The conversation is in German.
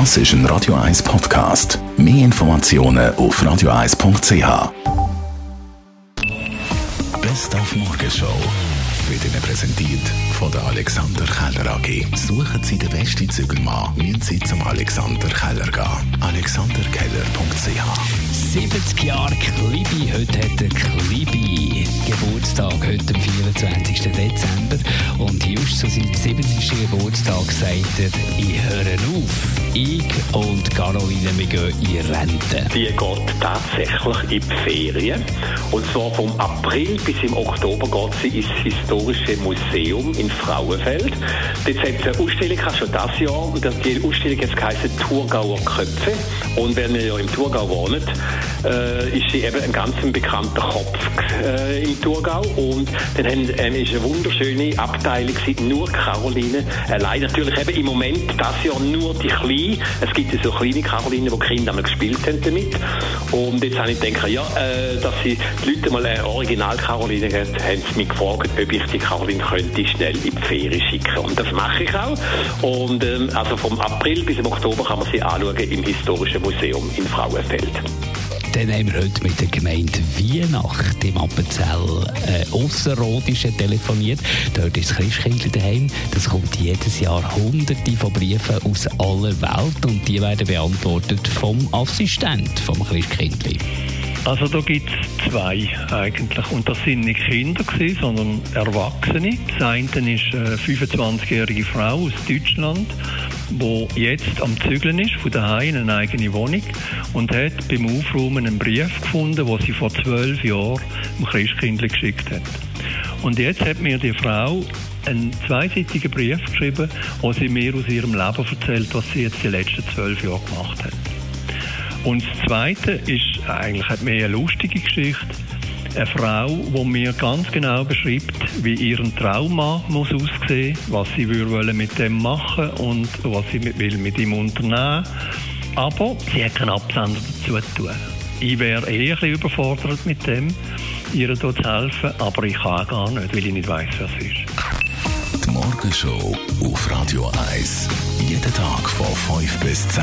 Das ist ein Radio 1 Podcast. Mehr Informationen auf radio1.ch. Best auf Morgenshow wird Ihnen präsentiert von der Alexander Keller AG. Suchen Sie den besten Zügelmann, müssen Sie zum Alexander Keller gehen. alexanderkeller.ch 70 Jahre Klibi. Heute hat der Klibi Geburtstag, heute am 24. Dezember. Just zu seinem 70. Geburtstag sagt er, ich höre auf. Ich und Caroline, wir gehen in Rente. Die geht tatsächlich in die Ferien. Und zwar vom April bis im Oktober geht sie ins Historische Museum in Frauenfeld. Dort hat es eine Ausstellung schon das Jahr. Die Ausstellung jetzt geheißen Thurgauer Köpfe. Und wenn ihr ja im Thurgau wohnt, äh, ist sie eben ein ganz bekannter Kopf äh, im Thurgau. Und dann haben, ähm, ist eine wunderschöne Abteilung, nur Caroline allein. Natürlich eben im Moment das Jahr nur die Kleine. Es gibt ja so kleine Caroline, die Kinder einmal gespielt haben damit. Und jetzt habe ich gedacht, ja, äh, dass sie Leute mal eine Original-Caroline haben, haben sie mich gefragt, ob ich die Caroline könnte schnell in die Ferien schicken. Und das mache ich auch. Und ähm, also vom April bis im Oktober kann man sie anschauen im Historischen Museum in Frauenfeld. Dann haben wir heute mit der Gemeinde Weihnacht im Appenzell äh, Ausserrhodischen telefoniert. Dort ist das Christkindl daheim. Das kommt jedes Jahr hunderte von Briefen aus aller Welt und die werden beantwortet vom Assistent vom Christkindl. Also da gibt es zwei eigentlich. Und das sind nicht Kinder, gewesen, sondern Erwachsene. Das eine ist eine 25-jährige Frau aus Deutschland, die jetzt am Zügeln ist, von daheim in eine eigene Wohnung und hat beim Aufräumen einen Brief gefunden, den sie vor zwölf Jahren dem Christkindl geschickt hat. Und jetzt hat mir die Frau einen zweiseitigen Brief geschrieben, wo sie mir aus ihrem Leben erzählt, was sie jetzt die letzten zwölf Jahre gemacht hat. Und das Zweite ist eigentlich hat mir eine lustige Geschichte. Eine Frau, die mir ganz genau beschreibt, wie ihren Trauma muss aussehen, was sie würde mit dem machen und was sie mit, will mit ihm unternehmen. Aber sie hat keinen Absender dazu tun. Ich wäre eh ein bisschen überfordert mit dem, ihr dort zu helfen, aber ich kann gar nicht, weil ich nicht weiß, was es ist. Die Morgenshow auf Radio 1. Jeden Tag von 5 bis 10.